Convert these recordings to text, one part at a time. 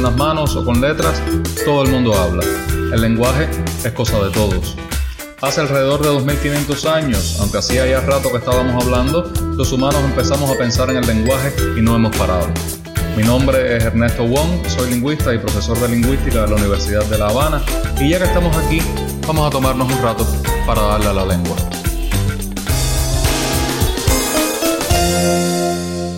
con las manos o con letras, todo el mundo habla. El lenguaje es cosa de todos. Hace alrededor de 2500 años, aunque hacía ya rato que estábamos hablando, los humanos empezamos a pensar en el lenguaje y no hemos parado. Mi nombre es Ernesto Wong, soy lingüista y profesor de lingüística de la Universidad de La Habana y ya que estamos aquí, vamos a tomarnos un rato para darle a la lengua.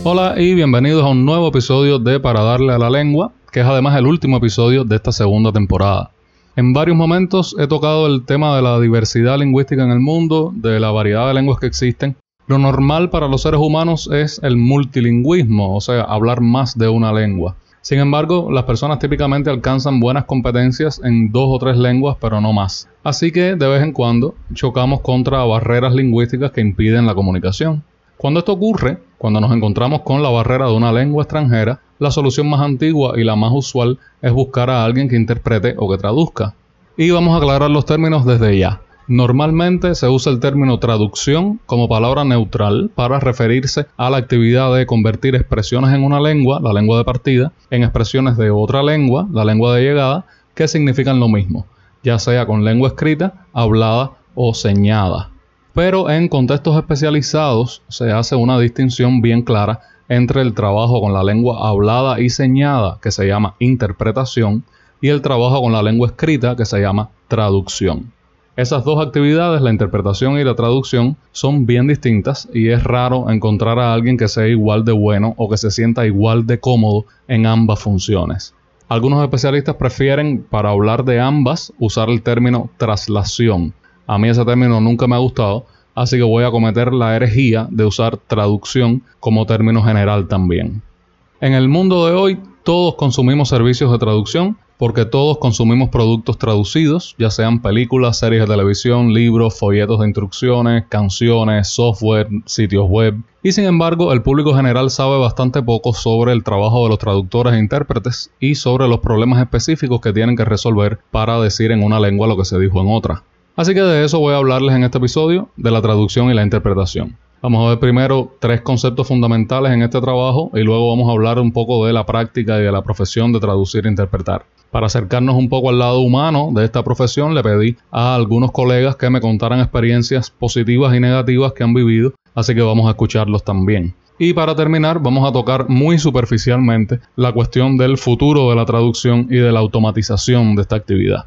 Hola y bienvenidos a un nuevo episodio de Para darle a la lengua, que es además el último episodio de esta segunda temporada. En varios momentos he tocado el tema de la diversidad lingüística en el mundo, de la variedad de lenguas que existen. Lo normal para los seres humanos es el multilingüismo, o sea, hablar más de una lengua. Sin embargo, las personas típicamente alcanzan buenas competencias en dos o tres lenguas, pero no más. Así que de vez en cuando chocamos contra barreras lingüísticas que impiden la comunicación. Cuando esto ocurre, cuando nos encontramos con la barrera de una lengua extranjera, la solución más antigua y la más usual es buscar a alguien que interprete o que traduzca. Y vamos a aclarar los términos desde ya. Normalmente se usa el término traducción como palabra neutral para referirse a la actividad de convertir expresiones en una lengua, la lengua de partida, en expresiones de otra lengua, la lengua de llegada, que significan lo mismo, ya sea con lengua escrita, hablada o señada pero en contextos especializados se hace una distinción bien clara entre el trabajo con la lengua hablada y señada, que se llama interpretación, y el trabajo con la lengua escrita, que se llama traducción. Esas dos actividades, la interpretación y la traducción, son bien distintas y es raro encontrar a alguien que sea igual de bueno o que se sienta igual de cómodo en ambas funciones. Algunos especialistas prefieren, para hablar de ambas, usar el término traslación, a mí ese término nunca me ha gustado, así que voy a cometer la herejía de usar traducción como término general también. En el mundo de hoy todos consumimos servicios de traducción porque todos consumimos productos traducidos, ya sean películas, series de televisión, libros, folletos de instrucciones, canciones, software, sitios web. Y sin embargo, el público general sabe bastante poco sobre el trabajo de los traductores e intérpretes y sobre los problemas específicos que tienen que resolver para decir en una lengua lo que se dijo en otra. Así que de eso voy a hablarles en este episodio, de la traducción y la interpretación. Vamos a ver primero tres conceptos fundamentales en este trabajo y luego vamos a hablar un poco de la práctica y de la profesión de traducir e interpretar. Para acercarnos un poco al lado humano de esta profesión, le pedí a algunos colegas que me contaran experiencias positivas y negativas que han vivido, así que vamos a escucharlos también. Y para terminar, vamos a tocar muy superficialmente la cuestión del futuro de la traducción y de la automatización de esta actividad.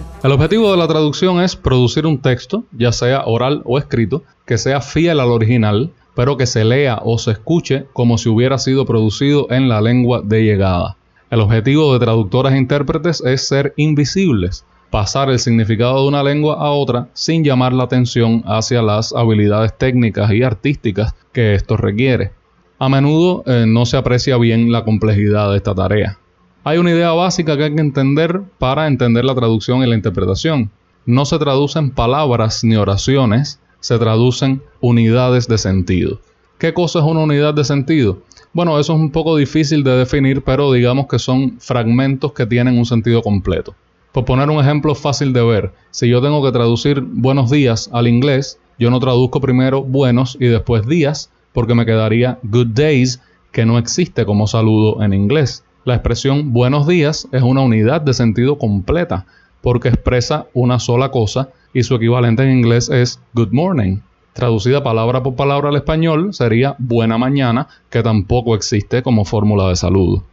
el objetivo de la traducción es producir un texto, ya sea oral o escrito, que sea fiel al original, pero que se lea o se escuche como si hubiera sido producido en la lengua de llegada. El objetivo de traductores e intérpretes es ser invisibles, pasar el significado de una lengua a otra sin llamar la atención hacia las habilidades técnicas y artísticas que esto requiere. A menudo eh, no se aprecia bien la complejidad de esta tarea. Hay una idea básica que hay que entender para entender la traducción y la interpretación. No se traducen palabras ni oraciones, se traducen unidades de sentido. ¿Qué cosa es una unidad de sentido? Bueno, eso es un poco difícil de definir, pero digamos que son fragmentos que tienen un sentido completo. Por poner un ejemplo fácil de ver, si yo tengo que traducir buenos días al inglés, yo no traduzco primero buenos y después días, porque me quedaría good days, que no existe como saludo en inglés. La expresión buenos días es una unidad de sentido completa porque expresa una sola cosa y su equivalente en inglés es good morning. Traducida palabra por palabra al español sería buena mañana, que tampoco existe como fórmula de saludo.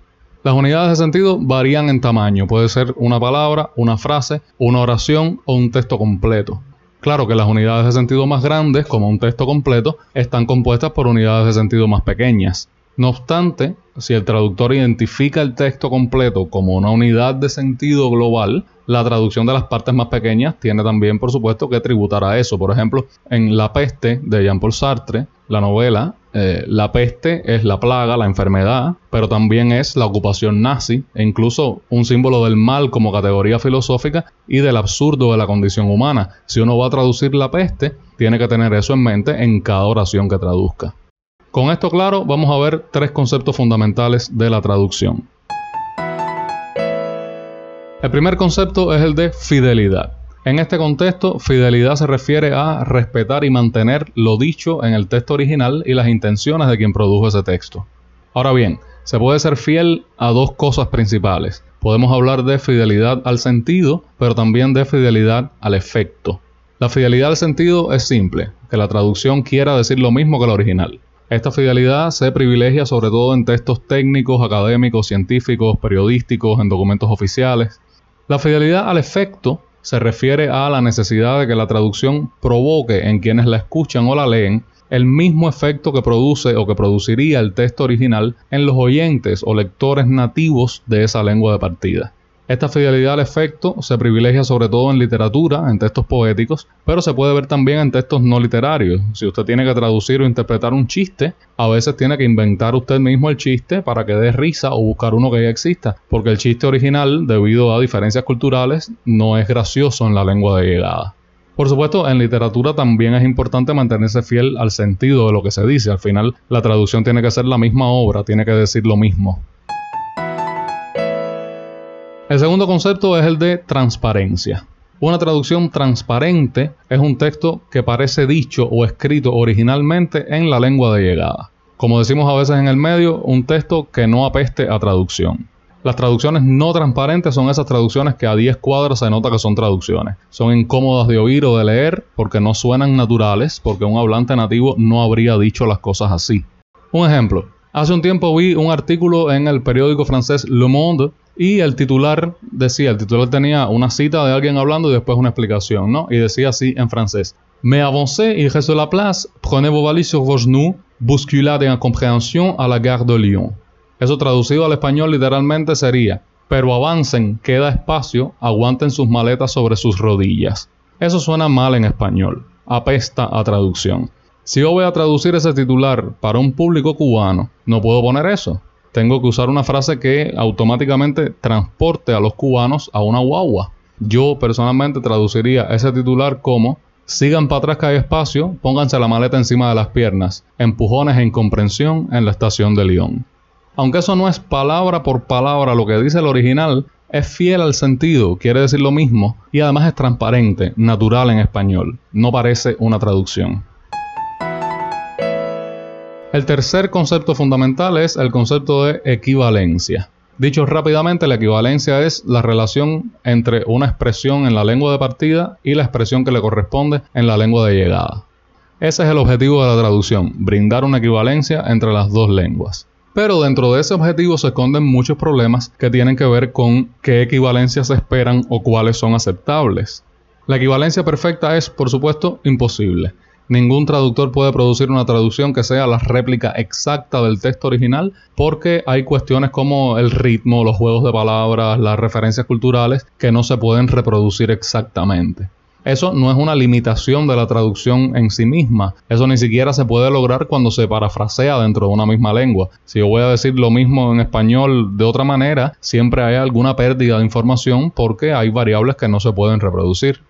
Las unidades de sentido varían en tamaño, puede ser una palabra, una frase, una oración o un texto completo. Claro que las unidades de sentido más grandes, como un texto completo, están compuestas por unidades de sentido más pequeñas. No obstante, si el traductor identifica el texto completo como una unidad de sentido global, la traducción de las partes más pequeñas tiene también, por supuesto, que tributar a eso. Por ejemplo, en La peste de Jean-Paul Sartre, la novela, eh, la peste es la plaga, la enfermedad, pero también es la ocupación nazi e incluso un símbolo del mal como categoría filosófica y del absurdo de la condición humana. Si uno va a traducir la peste, tiene que tener eso en mente en cada oración que traduzca. Con esto claro, vamos a ver tres conceptos fundamentales de la traducción. El primer concepto es el de fidelidad. En este contexto, fidelidad se refiere a respetar y mantener lo dicho en el texto original y las intenciones de quien produjo ese texto. Ahora bien, se puede ser fiel a dos cosas principales. Podemos hablar de fidelidad al sentido, pero también de fidelidad al efecto. La fidelidad al sentido es simple, que la traducción quiera decir lo mismo que el original. Esta fidelidad se privilegia sobre todo en textos técnicos, académicos, científicos, periodísticos, en documentos oficiales. La fidelidad al efecto se refiere a la necesidad de que la traducción provoque en quienes la escuchan o la leen el mismo efecto que produce o que produciría el texto original en los oyentes o lectores nativos de esa lengua de partida. Esta fidelidad al efecto se privilegia sobre todo en literatura, en textos poéticos, pero se puede ver también en textos no literarios. Si usted tiene que traducir o interpretar un chiste, a veces tiene que inventar usted mismo el chiste para que dé risa o buscar uno que ya exista, porque el chiste original, debido a diferencias culturales, no es gracioso en la lengua de llegada. Por supuesto, en literatura también es importante mantenerse fiel al sentido de lo que se dice. Al final, la traducción tiene que ser la misma obra, tiene que decir lo mismo. El segundo concepto es el de transparencia. Una traducción transparente es un texto que parece dicho o escrito originalmente en la lengua de llegada. Como decimos a veces en el medio, un texto que no apeste a traducción. Las traducciones no transparentes son esas traducciones que a 10 cuadros se nota que son traducciones. Son incómodas de oír o de leer porque no suenan naturales, porque un hablante nativo no habría dicho las cosas así. Un ejemplo. Hace un tiempo vi un artículo en el periódico francés Le Monde y el titular decía, el titular tenía una cita de alguien hablando y después una explicación, ¿no? Y decía así en francés. Me avancez il reste la place, prenez vos valises sur vos genoux, bousculade en compréhension à la gare de Lyon. Eso traducido al español literalmente sería, pero avancen, queda espacio, aguanten sus maletas sobre sus rodillas. Eso suena mal en español, apesta a traducción. Si yo voy a traducir ese titular para un público cubano, no puedo poner eso tengo que usar una frase que automáticamente transporte a los cubanos a una guagua. Yo personalmente traduciría ese titular como Sigan para atrás que hay espacio, pónganse la maleta encima de las piernas, empujones e incomprensión en la estación de León. Aunque eso no es palabra por palabra lo que dice el original, es fiel al sentido, quiere decir lo mismo y además es transparente, natural en español, no parece una traducción. El tercer concepto fundamental es el concepto de equivalencia. Dicho rápidamente, la equivalencia es la relación entre una expresión en la lengua de partida y la expresión que le corresponde en la lengua de llegada. Ese es el objetivo de la traducción, brindar una equivalencia entre las dos lenguas. Pero dentro de ese objetivo se esconden muchos problemas que tienen que ver con qué equivalencias se esperan o cuáles son aceptables. La equivalencia perfecta es, por supuesto, imposible. Ningún traductor puede producir una traducción que sea la réplica exacta del texto original porque hay cuestiones como el ritmo, los juegos de palabras, las referencias culturales que no se pueden reproducir exactamente. Eso no es una limitación de la traducción en sí misma. Eso ni siquiera se puede lograr cuando se parafrasea dentro de una misma lengua. Si yo voy a decir lo mismo en español de otra manera, siempre hay alguna pérdida de información porque hay variables que no se pueden reproducir.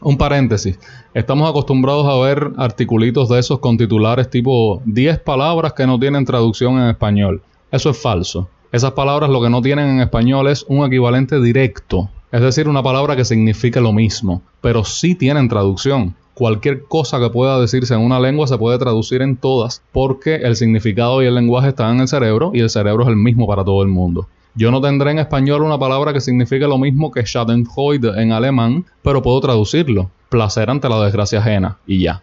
Un paréntesis. Estamos acostumbrados a ver articulitos de esos con titulares tipo 10 palabras que no tienen traducción en español. Eso es falso. Esas palabras lo que no tienen en español es un equivalente directo, es decir, una palabra que signifique lo mismo, pero sí tienen traducción. Cualquier cosa que pueda decirse en una lengua se puede traducir en todas porque el significado y el lenguaje están en el cerebro y el cerebro es el mismo para todo el mundo. Yo no tendré en español una palabra que signifique lo mismo que Schadenfreude en alemán, pero puedo traducirlo. Placer ante la desgracia ajena. Y ya.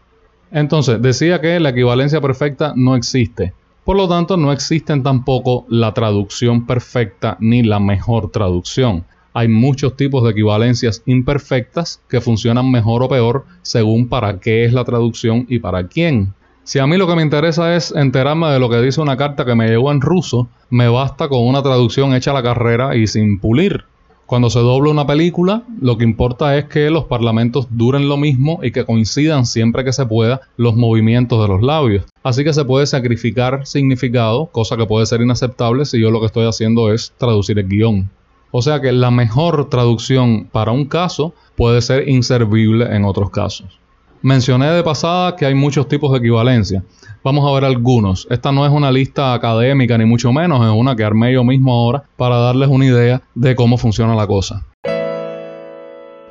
Entonces, decía que la equivalencia perfecta no existe. Por lo tanto, no existen tampoco la traducción perfecta ni la mejor traducción. Hay muchos tipos de equivalencias imperfectas que funcionan mejor o peor según para qué es la traducción y para quién. Si a mí lo que me interesa es enterarme de lo que dice una carta que me llegó en ruso, me basta con una traducción hecha a la carrera y sin pulir. Cuando se dobla una película, lo que importa es que los parlamentos duren lo mismo y que coincidan siempre que se pueda los movimientos de los labios. Así que se puede sacrificar significado, cosa que puede ser inaceptable si yo lo que estoy haciendo es traducir el guion. O sea que la mejor traducción para un caso puede ser inservible en otros casos. Mencioné de pasada que hay muchos tipos de equivalencia. Vamos a ver algunos. Esta no es una lista académica ni mucho menos, es una que armé yo mismo ahora para darles una idea de cómo funciona la cosa.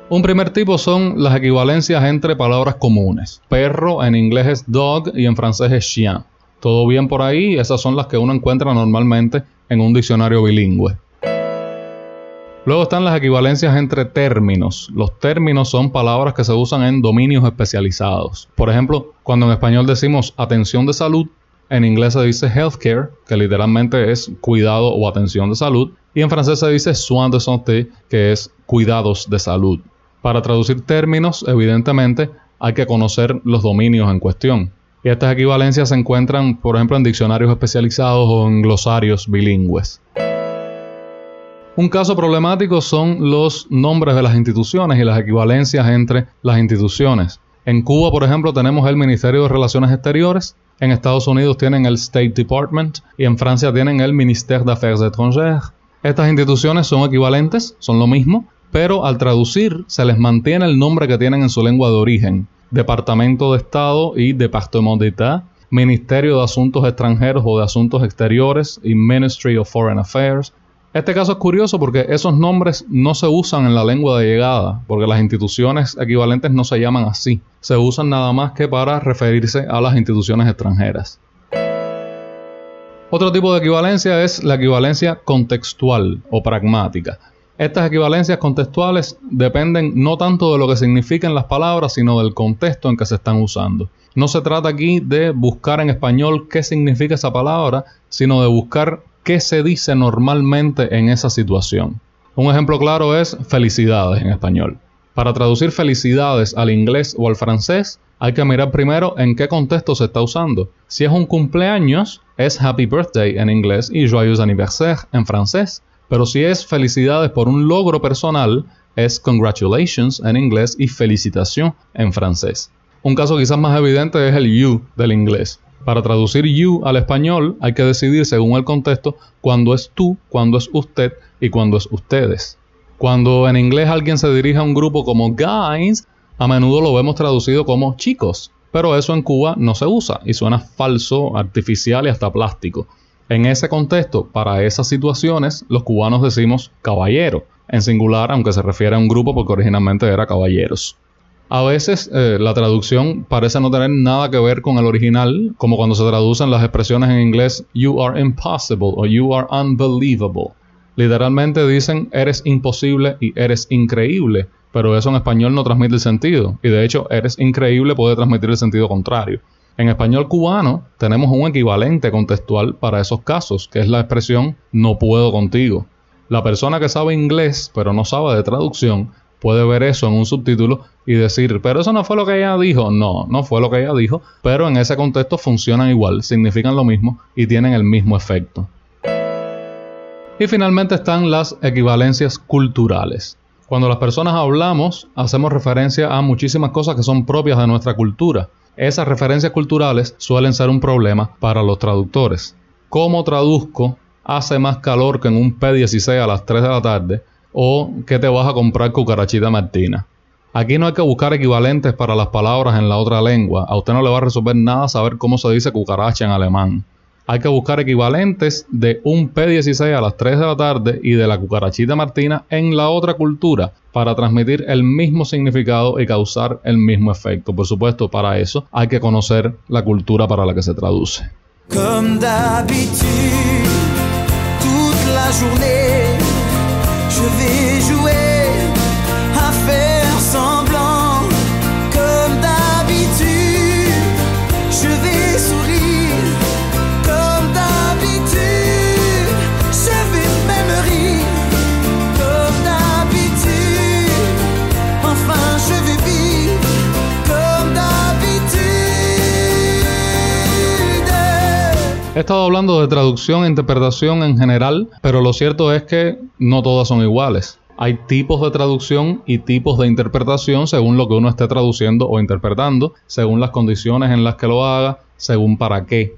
Un primer tipo son las equivalencias entre palabras comunes. Perro en inglés es dog y en francés es chien. Todo bien por ahí, esas son las que uno encuentra normalmente en un diccionario bilingüe. Luego están las equivalencias entre términos. Los términos son palabras que se usan en dominios especializados. Por ejemplo, cuando en español decimos atención de salud, en inglés se dice healthcare, que literalmente es cuidado o atención de salud, y en francés se dice soins de santé, que es cuidados de salud. Para traducir términos, evidentemente, hay que conocer los dominios en cuestión. Y estas equivalencias se encuentran, por ejemplo, en diccionarios especializados o en glosarios bilingües. Un caso problemático son los nombres de las instituciones y las equivalencias entre las instituciones. En Cuba, por ejemplo, tenemos el Ministerio de Relaciones Exteriores, en Estados Unidos tienen el State Department y en Francia tienen el Ministère d'Affaires étrangères. Estas instituciones son equivalentes, son lo mismo, pero al traducir se les mantiene el nombre que tienen en su lengua de origen. Departamento de Estado y Département d'État, Ministerio de Asuntos Extranjeros o de Asuntos Exteriores y Ministry of Foreign Affairs, este caso es curioso porque esos nombres no se usan en la lengua de llegada, porque las instituciones equivalentes no se llaman así. Se usan nada más que para referirse a las instituciones extranjeras. Otro tipo de equivalencia es la equivalencia contextual o pragmática. Estas equivalencias contextuales dependen no tanto de lo que significan las palabras, sino del contexto en que se están usando. No se trata aquí de buscar en español qué significa esa palabra, sino de buscar qué se dice normalmente en esa situación. Un ejemplo claro es felicidades en español. Para traducir felicidades al inglés o al francés, hay que mirar primero en qué contexto se está usando. Si es un cumpleaños, es happy birthday en inglés y joyeux anniversaire en francés. Pero si es felicidades por un logro personal, es congratulations en inglés y felicitación en francés. Un caso quizás más evidente es el you del inglés. Para traducir you al español hay que decidir según el contexto cuándo es tú, cuándo es usted y cuándo es ustedes. Cuando en inglés alguien se dirige a un grupo como guys, a menudo lo vemos traducido como chicos, pero eso en Cuba no se usa y suena falso, artificial y hasta plástico. En ese contexto, para esas situaciones, los cubanos decimos caballero, en singular, aunque se refiere a un grupo porque originalmente era caballeros. A veces eh, la traducción parece no tener nada que ver con el original, como cuando se traducen las expresiones en inglés you are impossible o you are unbelievable. Literalmente dicen eres imposible y eres increíble, pero eso en español no transmite el sentido, y de hecho eres increíble puede transmitir el sentido contrario. En español cubano tenemos un equivalente contextual para esos casos, que es la expresión no puedo contigo. La persona que sabe inglés pero no sabe de traducción puede ver eso en un subtítulo y decir, pero eso no fue lo que ella dijo. No, no fue lo que ella dijo, pero en ese contexto funcionan igual, significan lo mismo y tienen el mismo efecto. Y finalmente están las equivalencias culturales. Cuando las personas hablamos, hacemos referencia a muchísimas cosas que son propias de nuestra cultura. Esas referencias culturales suelen ser un problema para los traductores. ¿Cómo traduzco hace más calor que en un P16 a las 3 de la tarde? O que te vas a comprar cucarachita martina. Aquí no hay que buscar equivalentes para las palabras en la otra lengua. A usted no le va a resolver nada saber cómo se dice cucaracha en alemán. Hay que buscar equivalentes de un P16 a las 3 de la tarde y de la cucarachita martina en la otra cultura para transmitir el mismo significado y causar el mismo efecto. Por supuesto, para eso hay que conocer la cultura para la que se traduce. je He estado hablando de traducción e interpretación en general, pero lo cierto es que no todas son iguales. Hay tipos de traducción y tipos de interpretación según lo que uno esté traduciendo o interpretando, según las condiciones en las que lo haga, según para qué.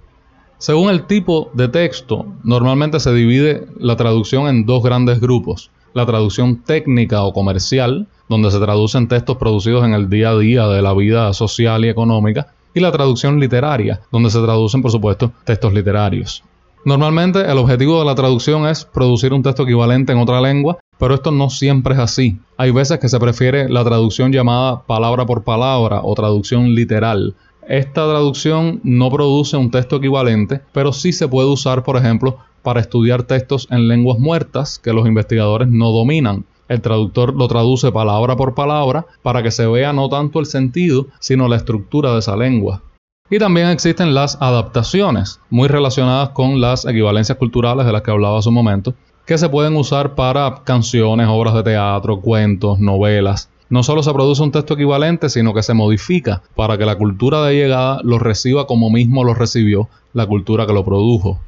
Según el tipo de texto, normalmente se divide la traducción en dos grandes grupos. La traducción técnica o comercial, donde se traducen textos producidos en el día a día de la vida social y económica, y la traducción literaria, donde se traducen, por supuesto, textos literarios. Normalmente el objetivo de la traducción es producir un texto equivalente en otra lengua, pero esto no siempre es así. Hay veces que se prefiere la traducción llamada palabra por palabra o traducción literal. Esta traducción no produce un texto equivalente, pero sí se puede usar, por ejemplo, para estudiar textos en lenguas muertas que los investigadores no dominan. El traductor lo traduce palabra por palabra para que se vea no tanto el sentido, sino la estructura de esa lengua. Y también existen las adaptaciones, muy relacionadas con las equivalencias culturales de las que hablaba hace un momento, que se pueden usar para canciones, obras de teatro, cuentos, novelas. No solo se produce un texto equivalente, sino que se modifica para que la cultura de llegada lo reciba como mismo lo recibió la cultura que lo produjo.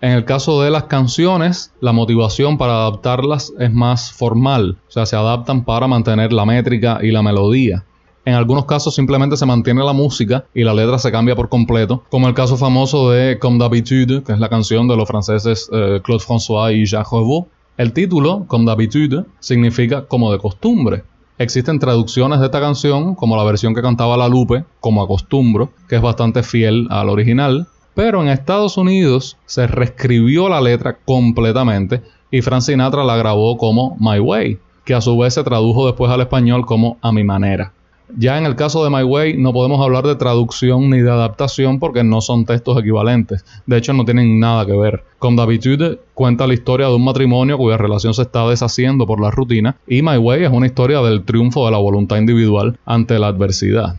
En el caso de las canciones, la motivación para adaptarlas es más formal, o sea, se adaptan para mantener la métrica y la melodía. En algunos casos simplemente se mantiene la música y la letra se cambia por completo, como el caso famoso de Comme d'habitude, que es la canción de los franceses eh, Claude François y Jacques Revaux. El título, Comme d'habitude, significa como de costumbre. Existen traducciones de esta canción, como la versión que cantaba La Lupe, como acostumbro, que es bastante fiel al original, pero en Estados Unidos se reescribió la letra completamente y Frank Sinatra la grabó como My Way, que a su vez se tradujo después al español como A mi manera. Ya en el caso de My Way no podemos hablar de traducción ni de adaptación porque no son textos equivalentes. De hecho no tienen nada que ver. Con D'habitude cuenta la historia de un matrimonio cuya relación se está deshaciendo por la rutina y My Way es una historia del triunfo de la voluntad individual ante la adversidad.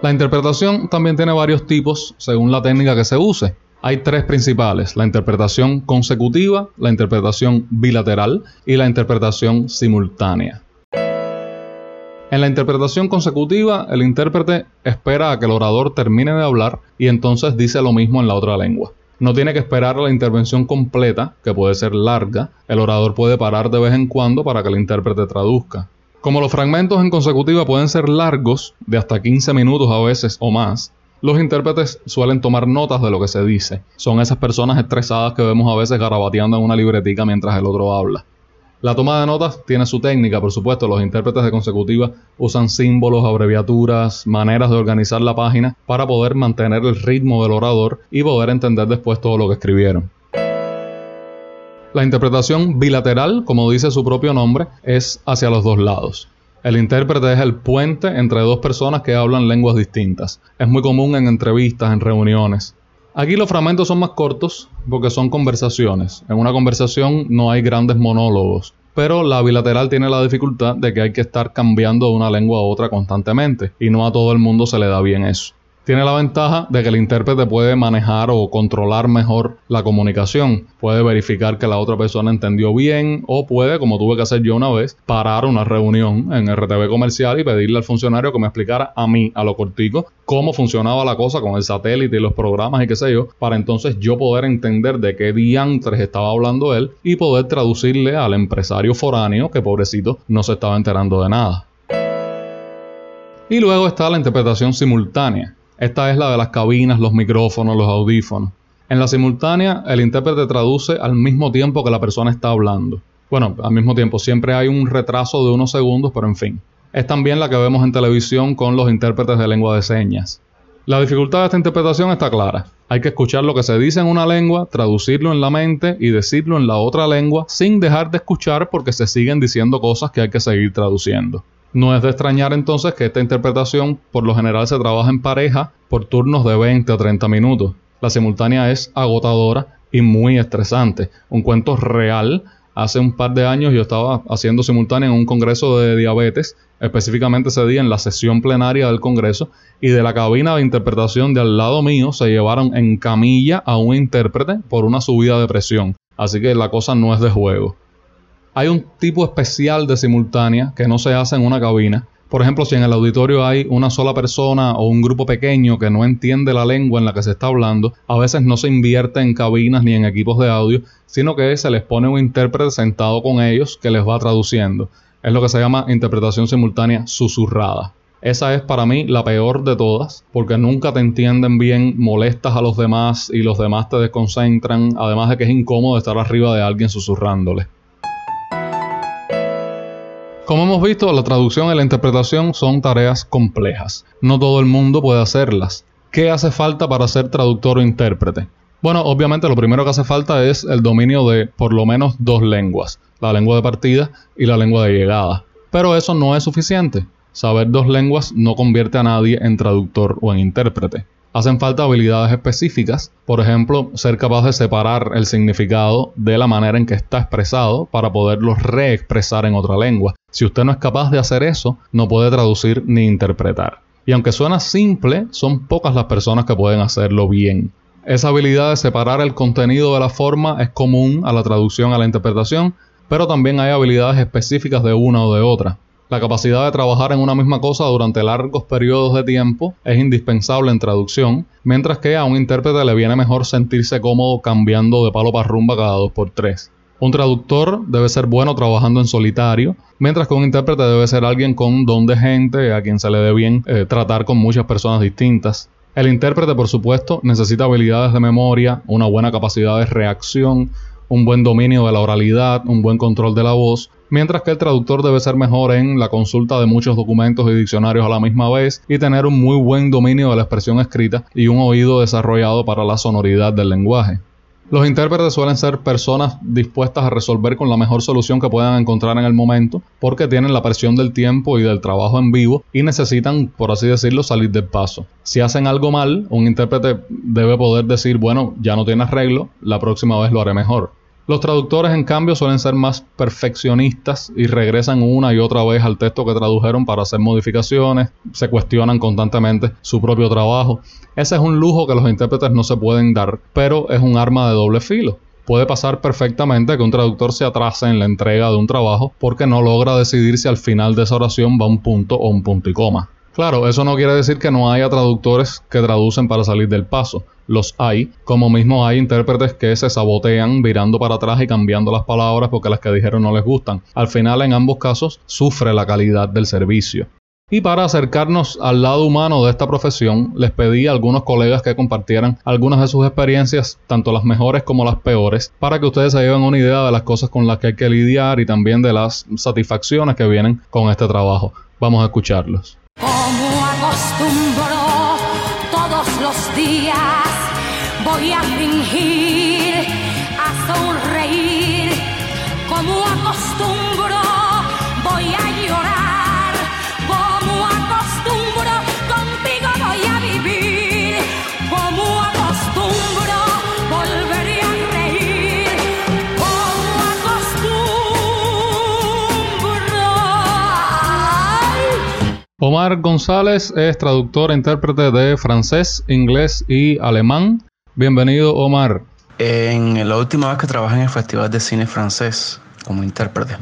La interpretación también tiene varios tipos según la técnica que se use. Hay tres principales, la interpretación consecutiva, la interpretación bilateral y la interpretación simultánea. En la interpretación consecutiva, el intérprete espera a que el orador termine de hablar y entonces dice lo mismo en la otra lengua. No tiene que esperar a la intervención completa, que puede ser larga, el orador puede parar de vez en cuando para que el intérprete traduzca. Como los fragmentos en consecutiva pueden ser largos, de hasta 15 minutos a veces o más, los intérpretes suelen tomar notas de lo que se dice. Son esas personas estresadas que vemos a veces garabateando en una libretica mientras el otro habla. La toma de notas tiene su técnica, por supuesto. Los intérpretes de consecutiva usan símbolos, abreviaturas, maneras de organizar la página para poder mantener el ritmo del orador y poder entender después todo lo que escribieron. La interpretación bilateral, como dice su propio nombre, es hacia los dos lados. El intérprete es el puente entre dos personas que hablan lenguas distintas. Es muy común en entrevistas, en reuniones. Aquí los fragmentos son más cortos porque son conversaciones. En una conversación no hay grandes monólogos, pero la bilateral tiene la dificultad de que hay que estar cambiando de una lengua a otra constantemente y no a todo el mundo se le da bien eso tiene la ventaja de que el intérprete puede manejar o controlar mejor la comunicación. Puede verificar que la otra persona entendió bien o puede, como tuve que hacer yo una vez, parar una reunión en RTV comercial y pedirle al funcionario que me explicara a mí, a lo cortico, cómo funcionaba la cosa con el satélite y los programas y qué sé yo, para entonces yo poder entender de qué diantres estaba hablando él y poder traducirle al empresario foráneo que pobrecito no se estaba enterando de nada. Y luego está la interpretación simultánea. Esta es la de las cabinas, los micrófonos, los audífonos. En la simultánea, el intérprete traduce al mismo tiempo que la persona está hablando. Bueno, al mismo tiempo, siempre hay un retraso de unos segundos, pero en fin. Es también la que vemos en televisión con los intérpretes de lengua de señas. La dificultad de esta interpretación está clara. Hay que escuchar lo que se dice en una lengua, traducirlo en la mente y decirlo en la otra lengua sin dejar de escuchar porque se siguen diciendo cosas que hay que seguir traduciendo. No es de extrañar entonces que esta interpretación por lo general se trabaja en pareja por turnos de 20 a 30 minutos. La simultánea es agotadora y muy estresante. Un cuento real. Hace un par de años yo estaba haciendo simultánea en un congreso de diabetes, específicamente ese día en la sesión plenaria del congreso, y de la cabina de interpretación de al lado mío se llevaron en camilla a un intérprete por una subida de presión. Así que la cosa no es de juego. Hay un tipo especial de simultánea que no se hace en una cabina, Por ejemplo, si en el auditorio hay una sola persona o un grupo pequeño que no entiende la lengua en la que se está hablando, a veces no se invierte en cabinas ni en equipos de audio, sino que se les pone un intérprete sentado con ellos que les va traduciendo. Es lo que se llama interpretación simultánea susurrada. Esa es para mí la peor de todas, porque nunca te entienden bien, molestas a los demás y los demás te desconcentran, además de que es incómodo estar arriba de alguien susurrándole. Como hemos visto, la traducción y la interpretación son tareas complejas. No todo el mundo puede hacerlas. ¿Qué hace falta para ser traductor o intérprete? Bueno, obviamente lo primero que hace falta es el dominio de por lo menos dos lenguas, la lengua de partida y la lengua de llegada. Pero eso no es suficiente. Saber dos lenguas no convierte a nadie en traductor o en intérprete. Hacen falta habilidades específicas, por ejemplo, ser capaz de separar el significado de la manera en que está expresado para poderlo reexpresar en otra lengua. Si usted no es capaz de hacer eso, no puede traducir ni interpretar. Y aunque suena simple, son pocas las personas que pueden hacerlo bien. Esa habilidad de separar el contenido de la forma es común a la traducción a la interpretación, pero también hay habilidades específicas de una o de otra. La capacidad de trabajar en una misma cosa durante largos periodos de tiempo es indispensable en traducción, mientras que a un intérprete le viene mejor sentirse cómodo cambiando de palo para rumba cada dos por tres. Un traductor debe ser bueno trabajando en solitario, mientras que un intérprete debe ser alguien con don de gente, a quien se le dé bien eh, tratar con muchas personas distintas. El intérprete, por supuesto, necesita habilidades de memoria, una buena capacidad de reacción, un buen dominio de la oralidad, un buen control de la voz, mientras que el traductor debe ser mejor en la consulta de muchos documentos y diccionarios a la misma vez y tener un muy buen dominio de la expresión escrita y un oído desarrollado para la sonoridad del lenguaje. Los intérpretes suelen ser personas dispuestas a resolver con la mejor solución que puedan encontrar en el momento, porque tienen la presión del tiempo y del trabajo en vivo y necesitan, por así decirlo, salir del paso. Si hacen algo mal, un intérprete debe poder decir, bueno, ya no tiene arreglo, la próxima vez lo haré mejor. Los traductores, en cambio, suelen ser más perfeccionistas y regresan una y otra vez al texto que tradujeron para hacer modificaciones, se cuestionan constantemente su propio trabajo. Ese es un lujo que los intérpretes no se pueden dar, pero es un arma de doble filo. Puede pasar perfectamente que un traductor se atrase en la entrega de un trabajo porque no logra decidir si al final de esa oración va un punto o un punto y coma. Claro, eso no quiere decir que no haya traductores que traducen para salir del paso. Los hay, como mismo hay intérpretes que se sabotean virando para atrás y cambiando las palabras porque las que dijeron no les gustan. Al final, en ambos casos, sufre la calidad del servicio. Y para acercarnos al lado humano de esta profesión, les pedí a algunos colegas que compartieran algunas de sus experiencias, tanto las mejores como las peores, para que ustedes se lleven una idea de las cosas con las que hay que lidiar y también de las satisfacciones que vienen con este trabajo. Vamos a escucharlos. Como acostumbro todos los días, voy a fingir, a sonreír. Como acostumbro, Omar González es traductor e intérprete de francés, inglés y alemán. Bienvenido, Omar. En la última vez que trabajé en el Festival de Cine Francés como intérprete,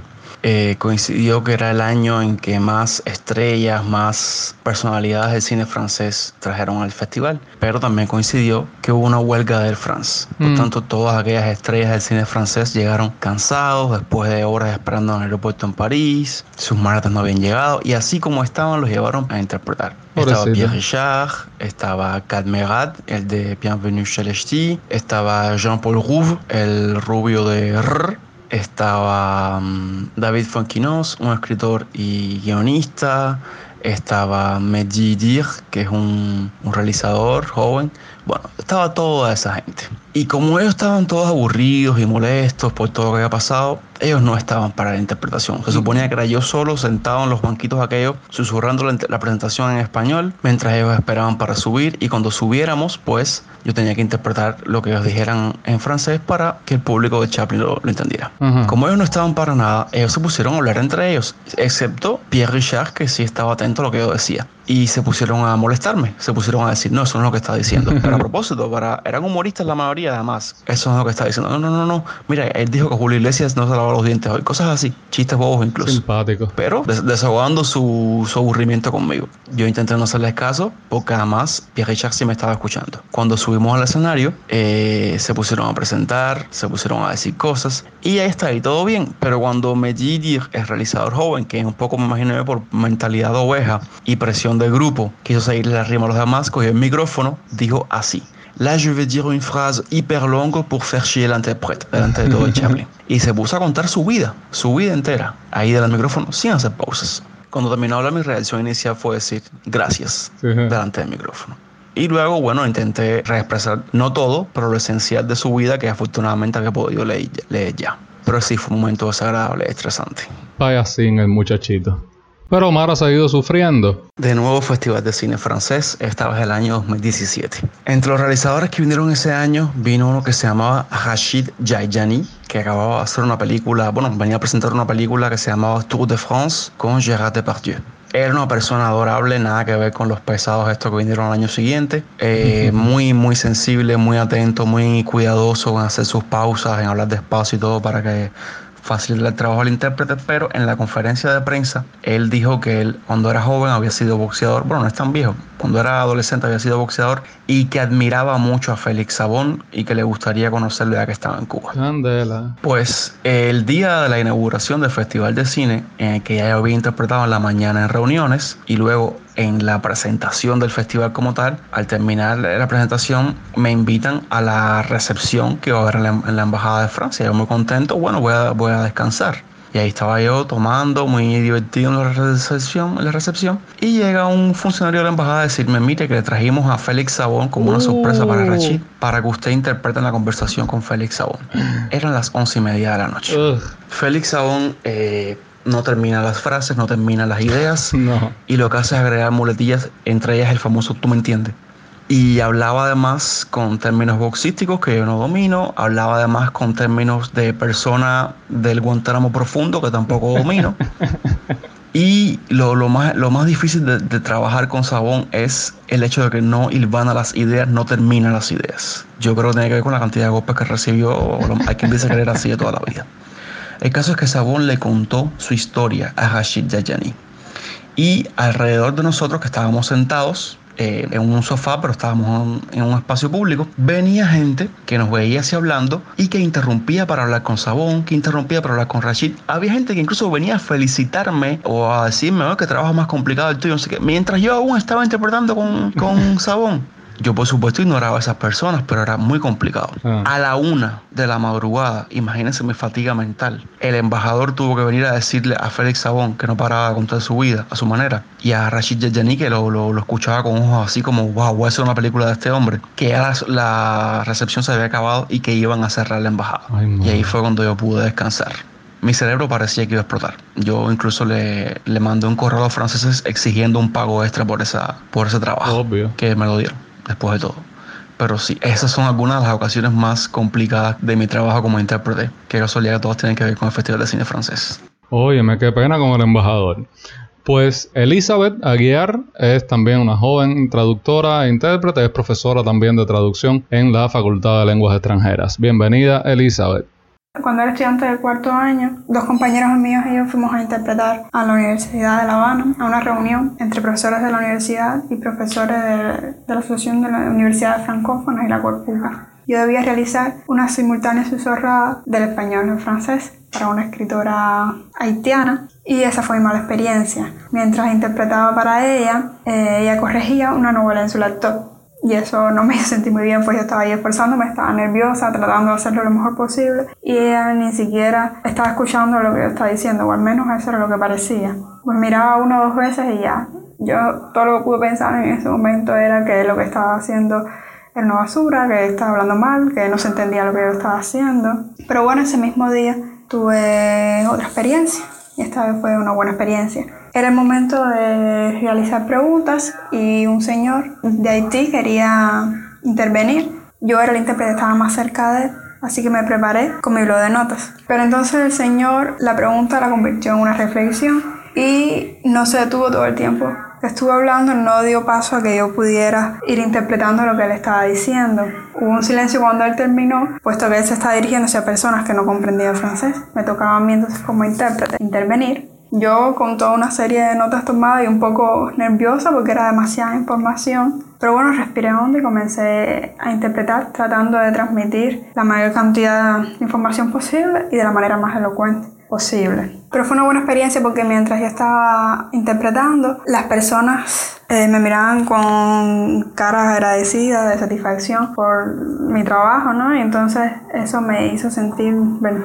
eh, coincidió que era el año en que más estrellas, más personalidades del cine francés trajeron al festival, pero también coincidió que hubo una huelga del France. Por Mm. tanto, todas aquellas estrellas del cine francés llegaron cansados después de horas esperando en el aeropuerto en París, sus maletas no habían llegado y así como estaban los llevaron a interpretar. Estaba. Pierre Richard, estaba Cadmerat, el de Bienvenue chez les Ch'tis, estaba Jean-Paul Rouve, el rubio de R, estaba mm, David Fonquinos, un escritor y guionista, estaba Mehdi Dir, que es un, un realizador joven. Bueno, estaba toda esa gente. Y como ellos estaban todos aburridos y molestos por todo lo que había pasado, ellos no estaban para la interpretación. Se suponía que era yo solo sentado en los banquitos aquellos, susurrando la, la presentación en español, mientras ellos esperaban para subir. Y cuando subiéramos, pues yo tenía que interpretar lo que ellos dijeran en francés para que el público de Chaplin lo, lo entendiera. Ujú. Como ellos no estaban para nada, ellos se pusieron a hablar entre ellos, excepto Pierre Richard, que sí estaba atento a lo que yo decía. Y se pusieron a molestarme, se pusieron a decir, no, eso no es lo que está diciendo. Espera a propósito, para, eran humoristas la mayoría además. Eso es lo que está diciendo. No, no, no, no. Mira, él dijo que Julio Iglesias no se lavaba los dientes hoy. Cosas así, chistes bobos incluso. Simpático. Pero desahogando su, su, aburrimiento conmigo. Yo intenté no hacerles caso porque además Pierre Richard sí me estaba escuchando. Cuando subimos al escenario, eh, se pusieron a presentar, se pusieron a decir cosas y ahí está, y todo bien. Pero cuando Medjidi, el realizador joven, que un poco me imagino por mentalidad de oveja y presión del grupo, quiso seguirle la rima a los demás, cogió el micrófono, dijo así. Là, je vais dire une phrase hyper longue pour faire chier l'interprète, delante de todo el Chaplin. Y se puso a contar su vida, su vida entera, ahí del micrófono, sin hacer pausas. Cuando terminó hablar, mi reacción inicial fue decir gracias delante del micrófono. Y luego, bueno, intenté reexpresar, no todo, pero lo esencial de su vida que afortunadamente había podido leer, leer ya. Pero sí fue un momento desagradable, estresante. Vaya sin el muchachito. Pero Omar ha seguido sufriendo. De nuevo Festival de Cine Francés, esta vez el año 2017. Entre los realizadores que vinieron ese año, vino uno que se llamaba Rachid Jaijani, que acababa de hacer una película, bueno, venía a presentar una película que se llamaba Tour de France con Gérard Depardieu. Era una persona adorable, nada que ver con los pesados estos que vinieron al año siguiente. Eh, muy, muy sensible, muy atento, muy cuidadoso en hacer sus pausas, en hablar despacio y todo para que facilitar el trabajo al intérprete, pero en la conferencia de prensa él dijo que él cuando era joven había sido boxeador, bueno, no es tan viejo, cuando era adolescente había sido boxeador y que admiraba mucho a Félix Sabón y que le gustaría conocerlo ya que estaba en Cuba. Pues el día de la inauguración del Festival de Cine, en el que ya había interpretado en la mañana en reuniones y luego en la presentación del festival como tal, al terminar la presentación me invitan a la recepción que va a haber en la, Embajada de Francia. Yo muy contento, bueno, voy a, voy a descansar. Y ahí estaba yo tomando, muy divertido en la recepción, en la recepción. Y llega un funcionario de la embajada a decirme, mire que le trajimos a Félix Sabón como una sorpresa para uh. Rachid, para que usted interprete la conversación con Félix Sabón. Eran las once y media de la noche. Félix Sabón eh, no termina las frases, no termina las ideas. Y lo que hace es agregar muletillas, entre ellas el famoso tú me entiendes. Y hablaba además con términos boxísticos que yo no domino, hablaba además con términos de persona del Guantánamo profundo que tampoco domino. y lo, lo, más, lo más difícil de, de, trabajar con Sabón es el hecho de que no ilvana las ideas, no termina las ideas. Yo creo que tiene que ver con la cantidad de golpes que recibió, hay quien dice que era así de toda la vida. El caso es que Sabón le contó su historia a Rashid Yayani. Y alrededor de nosotros que estábamos sentados, eh, en un sofá, pero estábamos en, un espacio público, venía gente que nos veía así hablando y que interrumpía para hablar con Sabón, que interrumpía para hablar con Rashid. Había gente que incluso venía a felicitarme o a decirme que trabajo más complicado el tuyo, no sé qué, mientras yo aún estaba interpretando con, con Sabón. Yo por supuesto ignoraba a esas personas, pero era muy complicado. Ah. A la una de la madrugada, imagínense mi fatiga mental. El embajador tuvo que venir a decirle a Félix Sabón que no paraba de contar su vida a su manera. Y a Rashid Yajani que lo, lo, escuchaba con ojos así como, wow, voy a hacer una película de este hombre. Que ya la, recepción se había acabado y que iban a cerrar la embajada. y ahí fue cuando yo pude descansar mi cerebro parecía que iba a explotar. Yo incluso le, le mandé un correo a los franceses exigiendo un pago extra por, esa, por ese trabajo. Obvio. Que me lo dieron después de todo. Pero sí, esas son algunas de las ocasiones más complicadas de mi trabajo como intérprete, que casualidad que todos tienen que ver con el Festival de Cine Francés. Oye, me qué pena con el embajador. Pues Elizabeth Aguiar es también una joven traductora e intérprete, es profesora también de traducción en la Facultad de Lenguas Extranjeras. Bienvenida, Elizabeth. Cuando era estudiante del cuarto año, dos compañeros míos y yo fuimos a interpretar a la Universidad de La Habana, a una reunión entre profesores de la universidad y profesores de, la Asociación de la Universidad Francófona y la Corpuca. Yo debía realizar una simultánea susurrada del español al francés para una escritora haitiana y esa fue mi mala experiencia. Mientras interpretaba para ella, eh, ella corregía una novela en su laptop y eso no me sentí muy bien, pues yo estaba ahí esforzándome, estaba nerviosa, tratando de hacerlo lo mejor posible y ella ni siquiera estaba escuchando lo que yo estaba diciendo, o al menos eso era lo que parecía. Pues miraba una o dos veces y ya. Yo todo lo que pude pensar en ese momento era que lo que estaba haciendo era una basura, que estaba hablando mal, que no se entendía lo que yo estaba haciendo. Pero bueno, ese mismo día tuve otra experiencia y esta vez fue una buena experiencia. Era el momento de realizar preguntas y un señor de Haití quería intervenir. Yo era el intérprete, estaba más cerca de él, así que me preparé con mi blog de notas. Pero entonces el señor la pregunta la convirtió en una reflexión y no se detuvo todo el tiempo que estuvo hablando no dio paso a que yo pudiera ir interpretando lo que él estaba diciendo. Hubo un silencio cuando él terminó, puesto que él se estaba dirigiendo hacia personas que no comprendían francés. Me tocaba a mí entonces como intérprete intervenir. Yo con toda una serie de notas tomadas y un poco nerviosa porque era demasiada información. Pero bueno, respiré hondo y comencé a interpretar tratando de transmitir la mayor cantidad de información posible y de la manera más elocuente posible. Pero fue una buena experiencia porque mientras yo estaba interpretando, las personas eh, me miraban con caras agradecidas, de satisfacción por mi trabajo, ¿no? Y entonces eso me hizo sentir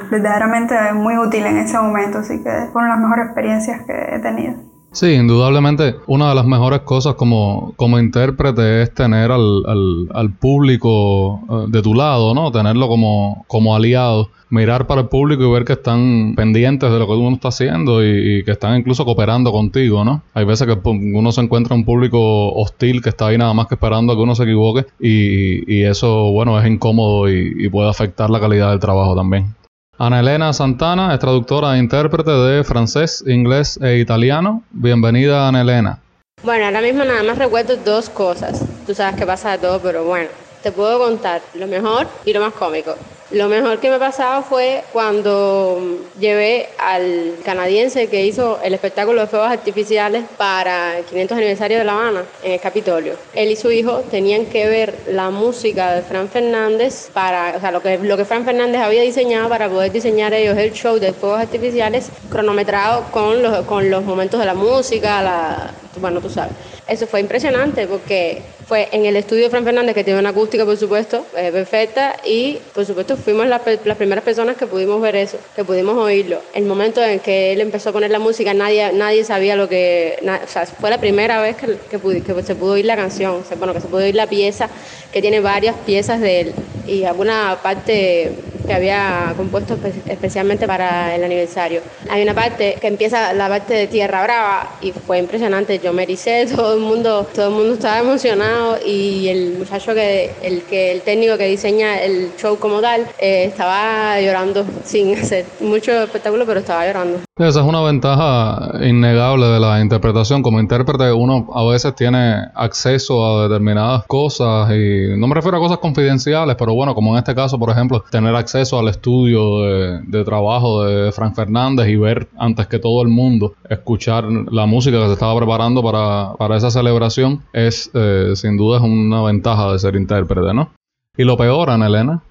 verdaderamente muy útil en ese momento, así que fueron las mejores experiencias que he tenido. Sí, indudablemente una de las mejores cosas como, como intérprete es tener al, al, al público eh, de tu lado, ¿no? Tenerlo como, como aliado mirar para el público y ver que están pendientes de lo que uno está haciendo y, que están incluso cooperando contigo, ¿no? Hay veces que pues, uno se encuentra un público hostil que está ahí nada más que esperando a que uno se equivoque y, eso, bueno, es incómodo y, puede afectar la calidad del trabajo también. Ana Elena Santana es traductora e intérprete de francés, inglés e italiano. Bienvenida, Ana Elena. Bueno, ahora mismo nada más recuerdo dos cosas. Tú sabes que pasa de todo, pero bueno, te puedo contar lo mejor y lo más cómico. Lo mejor que me pasado fue cuando llevé al canadiense que hizo el espectáculo de fuegos artificiales para el 500 aniversario de La Habana en el Capitolio. Él y su hijo tenían que ver la música de Fran Fernández para, o sea, lo que, lo que Fran Fernández había diseñado para poder diseñar ellos el show de fuegos artificiales cronometrado con los, con los momentos de la música, la, bueno, tú sabes. Eso fue impresionante porque fue en el estudio de Fran Fernández, que tiene una acústica, por supuesto, eh, perfecta, y por supuesto fuimos las primeras personas que pudimos ver eso, que pudimos oírlo. El momento en que él empezó a poner la música, nadie, nadie sabía lo que. o sea, fue la primera vez que, que, se pudo oír la canción, bueno, que se pudo oír la pieza, que tiene varias piezas de él, y alguna parte que había compuesto especialmente para el aniversario. Hay una parte que empieza la parte de Tierra Brava y fue impresionante. Yo me ericé, todo el mundo, todo el mundo estaba emocionado y el muchacho que el que el técnico que diseña el show como tal eh, estaba llorando sin hacer mucho espectáculo, pero estaba llorando. Esa es una ventaja innegable de la interpretación. Como intérprete uno a veces tiene acceso a determinadas cosas y no me refiero a cosas confidenciales, pero bueno, como en este caso, por ejemplo, tener acceso al estudio de, trabajo de Frank Fernández y ver antes que todo el mundo, escuchar la música que se estaba preparando para, para esa celebración, es eh, sin duda es una ventaja de ser intérprete, ¿no? Y lo peor, Ana Elena.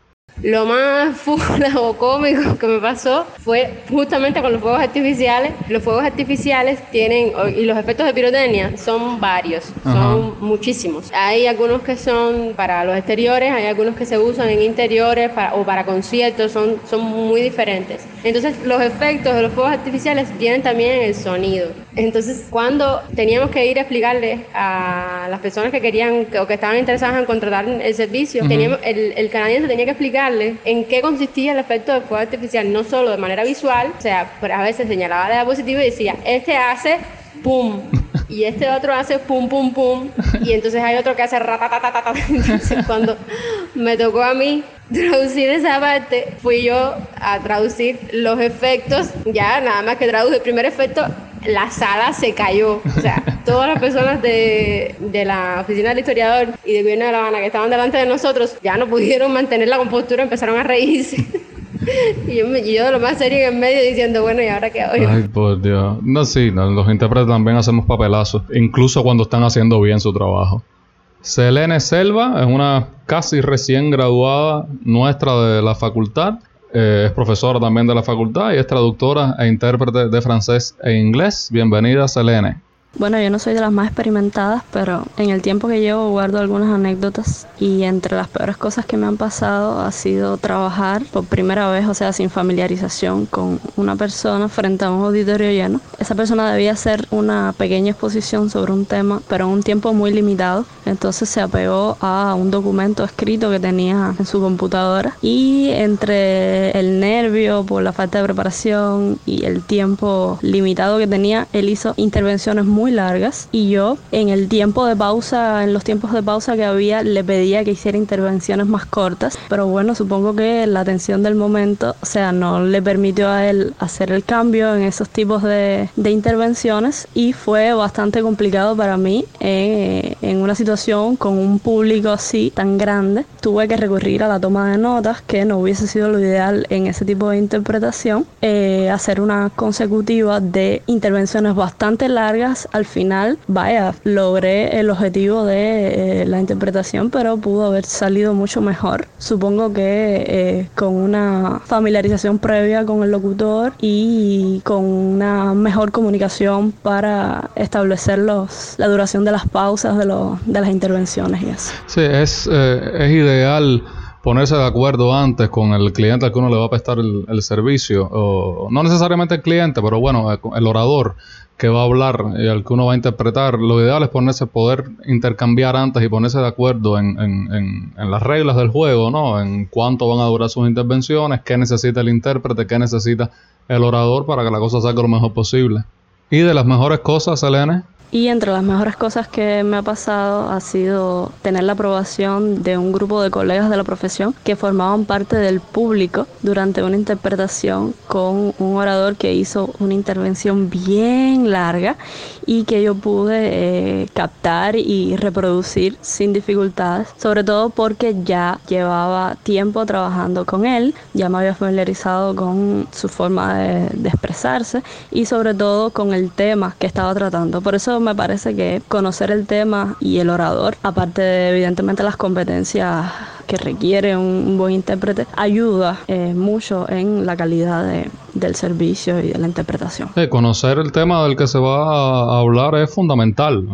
Lo más fula o cómico que me pasó fue justamente con los fuegos artificiales. Los fuegos artificiales tienen, y los efectos de pirotecnia son varios, son muchísimos. Hay algunos que son para los exteriores, hay algunos que se usan en interiores o para conciertos, son, son muy diferentes. Entonces los efectos de los fuegos artificiales tienen también el sonido. Entonces cuando teníamos que ir a explicarle a las personas que querían o que estaban interesadas en contratar el servicio, teníamos, el, el canadiense tenía que explicar en qué consistía el efecto del fuego artificial, no solo de manera visual, o sea, a veces señalaba de diapositiva y decía, este hace pum, y este otro hace pum, pum, pum, y entonces hay otro que hace ratatatata. Entonces, cuando me tocó a mí traducir esa parte, fui yo a traducir los efectos, ya nada más que traduje el primer efecto, la sala se cayó. O sea, todas las personas de, de, la oficina del historiador y del gobierno de La Habana que estaban delante de nosotros ya no pudieron mantener la compostura, empezaron a reírse. y, yo, yo, de lo más serio en medio diciendo, bueno, ¿y ahora qué hago? Ay, por Dios. No, sí, los intérpretes también hacemos papelazos, incluso cuando están haciendo bien su trabajo. Selene Selva es una casi recién graduada nuestra de la facultad eh, es profesora también de la facultad y es traductora e intérprete de francés e inglés. Bienvenida, Selene. Bueno, yo no soy de las más experimentadas, pero en el tiempo que llevo guardo algunas anécdotas y entre las peores cosas que me han pasado ha sido trabajar por primera vez, o sea, sin familiarización con una persona frente a un auditorio lleno. Esa persona debía hacer una pequeña exposición sobre un tema, pero en un tiempo muy limitado. Entonces se apegó a un documento escrito que tenía en su computadora y entre el nervio por la falta de preparación y el tiempo limitado que tenía, él hizo intervenciones muy muy largas y yo en el tiempo de pausa, en los tiempos de pausa que había, le pedía que hiciera intervenciones más cortas, pero bueno, supongo que la tensión del momento, o sea, no le permitió a él hacer el cambio en esos tipos de, intervenciones y fue bastante complicado para mí eh, en una situación con un público así tan grande. Tuve que recurrir a la toma de notas, que no hubiese sido lo ideal en ese tipo de interpretación, eh, hacer una consecutiva de intervenciones bastante largas. Al final, vaya, logré el objetivo de eh, la interpretación, pero pudo haber salido mucho mejor. Supongo que eh, con una familiarización previa con el locutor y con una mejor comunicación para establecer los, la duración de las pausas de, de las intervenciones y eso. Sí, es, es ideal ponerse de acuerdo antes con el cliente al que uno le va a prestar el, servicio, o no necesariamente el cliente, pero bueno, el orador que va a hablar y al que uno va a interpretar, lo ideal es ponerse, poder intercambiar antes y ponerse de acuerdo en, en, en, las reglas del juego, ¿no? En cuánto van a durar sus intervenciones, qué necesita el intérprete, qué necesita el orador para que la cosa salga lo mejor posible. Y de las mejores cosas, Selene, y entre las mejores cosas que me ha pasado ha sido tener la aprobación de un grupo de colegas de la profesión que formaban parte del público durante una interpretación con un orador que hizo una intervención bien larga y que yo pude eh, captar y reproducir sin dificultades, sobre todo porque ya llevaba tiempo trabajando con él, ya me había familiarizado con su forma de, de expresarse y sobre todo con el tema que estaba tratando. Por eso me parece que conocer el tema y el orador, aparte de evidentemente las competencias que requiere un, buen intérprete, ayuda eh, mucho en la calidad del servicio y de la interpretación. conocer el tema del que se va a hablar es fundamental.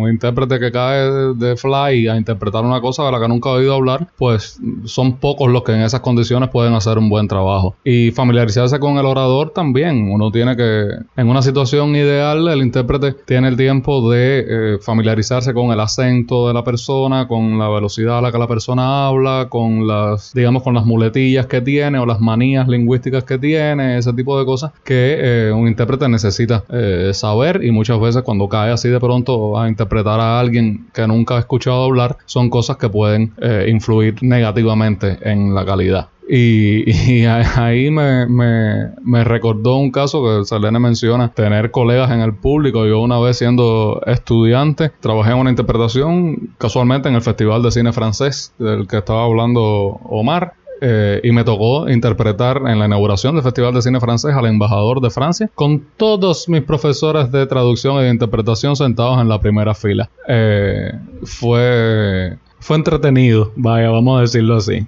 un intérprete que cae de fly a interpretar una cosa de la que nunca ha oído hablar, pues son pocos los que en esas condiciones pueden hacer un buen trabajo. Y familiarizarse con el orador también. Uno tiene que, en una situación ideal, el intérprete tiene el tiempo de eh, familiarizarse con el acento de la persona, con la velocidad a la que la persona habla con las, digamos, con las muletillas que tiene o las manías lingüísticas que tiene, ese tipo de cosas que eh, un intérprete necesita eh, saber y muchas veces cuando cae así de pronto a interpretar a alguien que nunca ha escuchado hablar, son cosas que pueden eh, influir negativamente en la calidad. Y, ahí me, me, recordó un caso que Selene menciona, tener colegas en el público. Yo una vez siendo estudiante, trabajé en una interpretación casualmente en el Festival de Cine Francés, del que estaba hablando Omar. Eh, y me tocó interpretar en la inauguración del Festival de Cine Francés al embajador de Francia con todos mis profesores de traducción e de interpretación sentados en la primera fila. Eh, fue, fue entretenido, vaya, vamos a decirlo así.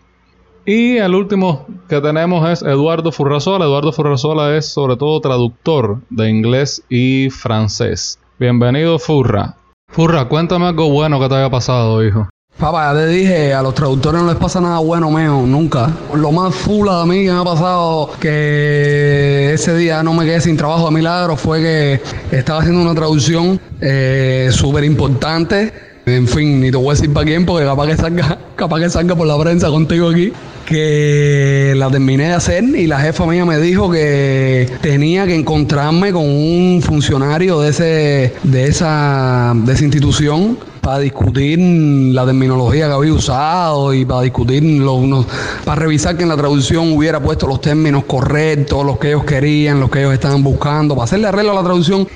Y el último que tenemos es Eduardo Furrasola. Eduardo Furrasola es sobre todo traductor de inglés y francés. Bienvenido, Furra. Furra, cuéntame algo bueno que te haya pasado, hijo. Papá, ya te dije, a los traductores no les pasa nada bueno, mío, nunca. Lo más fula de mí que me ha pasado que ese día no me quedé sin trabajo de milagro fue que estaba haciendo una traducción eh, súper importante. En fin, ni te voy a decir para quién porque capaz que salga, capaz que salga por la prensa contigo aquí que la terminé de hacer y la jefa mía me dijo que tenía que encontrarme con un funcionario de ese de esa de esa institución para discutir la terminología que había usado y para discutir los, para revisar que en la traducción hubiera puesto los términos correctos, los que ellos querían, los que ellos estaban buscando, para hacerle arreglo a la traducción.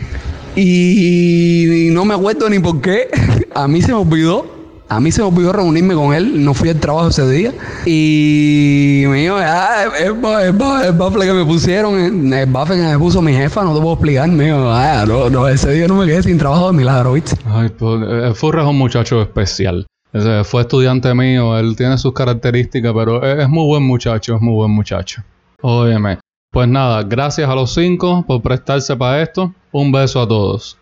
Y, y no me acuerdo ni por qué. A mí se me olvidó a mí se me olvidó reunirme con él, no fui al trabajo ese día. Y me dijo, ah, el, el, que me pusieron, el bafle que me puso mi jefa, no te puedo explicar. Me dijo, ah, no, no, ese día no me quedé sin trabajo de milagro, ¿viste? Ay, pues, eh, Furra es un muchacho especial. fue estudiante mío, él tiene sus características, pero es, muy buen muchacho, es muy buen muchacho. Óyeme. Pues nada, gracias a los cinco por prestarse para esto. Un beso a todos.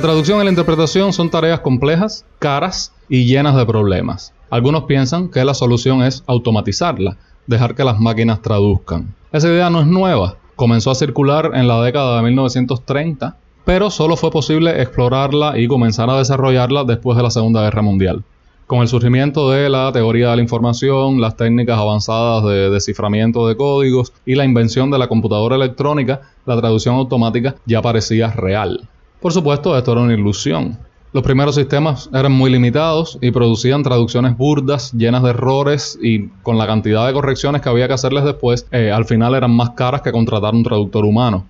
La traducción y la interpretación son tareas complejas, caras y llenas de problemas. Algunos piensan que la solución es automatizarla, dejar que las máquinas traduzcan. Esa idea no es nueva, comenzó a circular en la década de 1930, pero solo fue posible explorarla y comenzar a desarrollarla después de la Segunda Guerra Mundial. Con el surgimiento de la teoría de la información, las técnicas avanzadas de desciframiento de códigos y la invención de la computadora electrónica, la traducción automática ya parecía real. Por supuesto, esto era una ilusión. Los primeros sistemas eran muy limitados y producían traducciones burdas, llenas de errores y con la cantidad de correcciones que había que hacerles después, eh, al final eran más caras que contratar un traductor humano.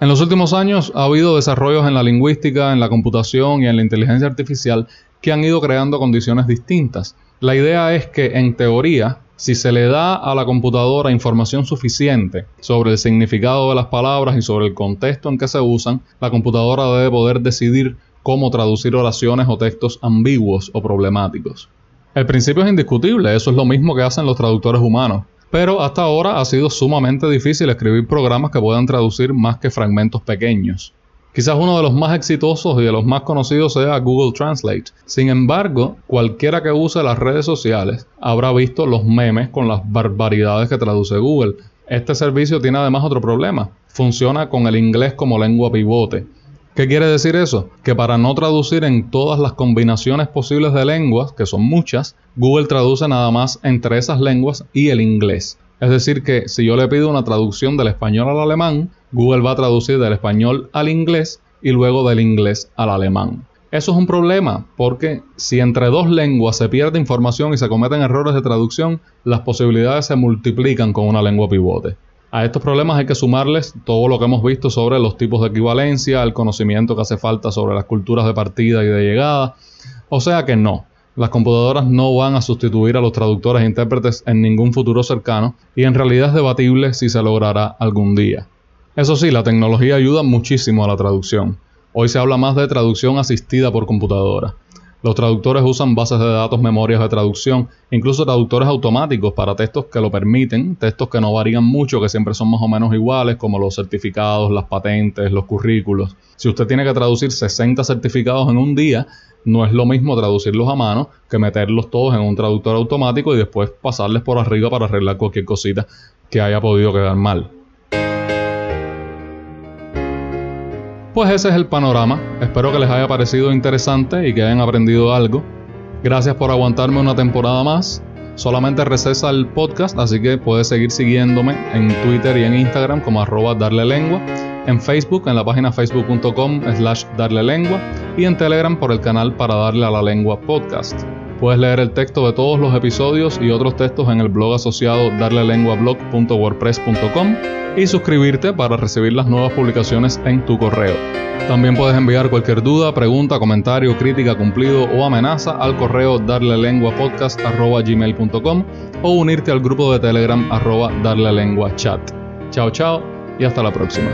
En los últimos años ha habido desarrollos en la lingüística, en la computación y en la inteligencia artificial que han ido creando condiciones distintas. La idea es que, en teoría, si se le da a la computadora información suficiente sobre el significado de las palabras y sobre el contexto en que se usan, la computadora debe poder decidir cómo traducir oraciones o textos ambiguos o problemáticos. El principio es indiscutible, eso es lo mismo que hacen los traductores humanos, pero hasta ahora ha sido sumamente difícil escribir programas que puedan traducir más que fragmentos pequeños. Quizás uno de los más exitosos y de los más conocidos sea Google Translate. Sin embargo, cualquiera que use las redes sociales habrá visto los memes con las barbaridades que traduce Google. Este servicio tiene además otro problema. Funciona con el inglés como lengua pivote. ¿Qué quiere decir eso? Que para no traducir en todas las combinaciones posibles de lenguas, que son muchas, Google traduce nada más entre esas lenguas y el inglés. Es decir, que si yo le pido una traducción del español al alemán, Google va a traducir del español al inglés y luego del inglés al alemán. Eso es un problema porque si entre dos lenguas se pierde información y se cometen errores de traducción, las posibilidades se multiplican con una lengua pivote. A estos problemas hay que sumarles todo lo que hemos visto sobre los tipos de equivalencia, el conocimiento que hace falta sobre las culturas de partida y de llegada. O sea que no, las computadoras no van a sustituir a los traductores e intérpretes en ningún futuro cercano y en realidad es debatible si se logrará algún día. Eso sí, la tecnología ayuda muchísimo a la traducción. Hoy se habla más de traducción asistida por computadora. Los traductores usan bases de datos, memorias de traducción, incluso traductores automáticos para textos que lo permiten, textos que no varían mucho, que siempre son más o menos iguales, como los certificados, las patentes, los currículos. Si usted tiene que traducir 60 certificados en un día, no es lo mismo traducirlos a mano que meterlos todos en un traductor automático y después pasarles por arriba para arreglar cualquier cosita que haya podido quedar mal. Pues ese es el panorama. Espero que les haya parecido interesante y que hayan aprendido algo. Gracias por aguantarme una temporada más. Solamente recesa el podcast, así que puedes seguir siguiéndome en Twitter y en Instagram como arroba darle lengua, en Facebook en la página facebook.com slash darle lengua y en Telegram por el canal para darle a la lengua podcast. Puedes leer el texto de todos los episodios y otros textos en el blog asociado darlelenguablog.wordpress.com y suscribirte para recibir las nuevas publicaciones en tu correo. También puedes enviar cualquier duda, pregunta, comentario, crítica, cumplido o amenaza al correo darlelenguapodcast.gmail.com o unirte al grupo de Telegram arroba darlelenguachat. Chao chao y hasta la próxima.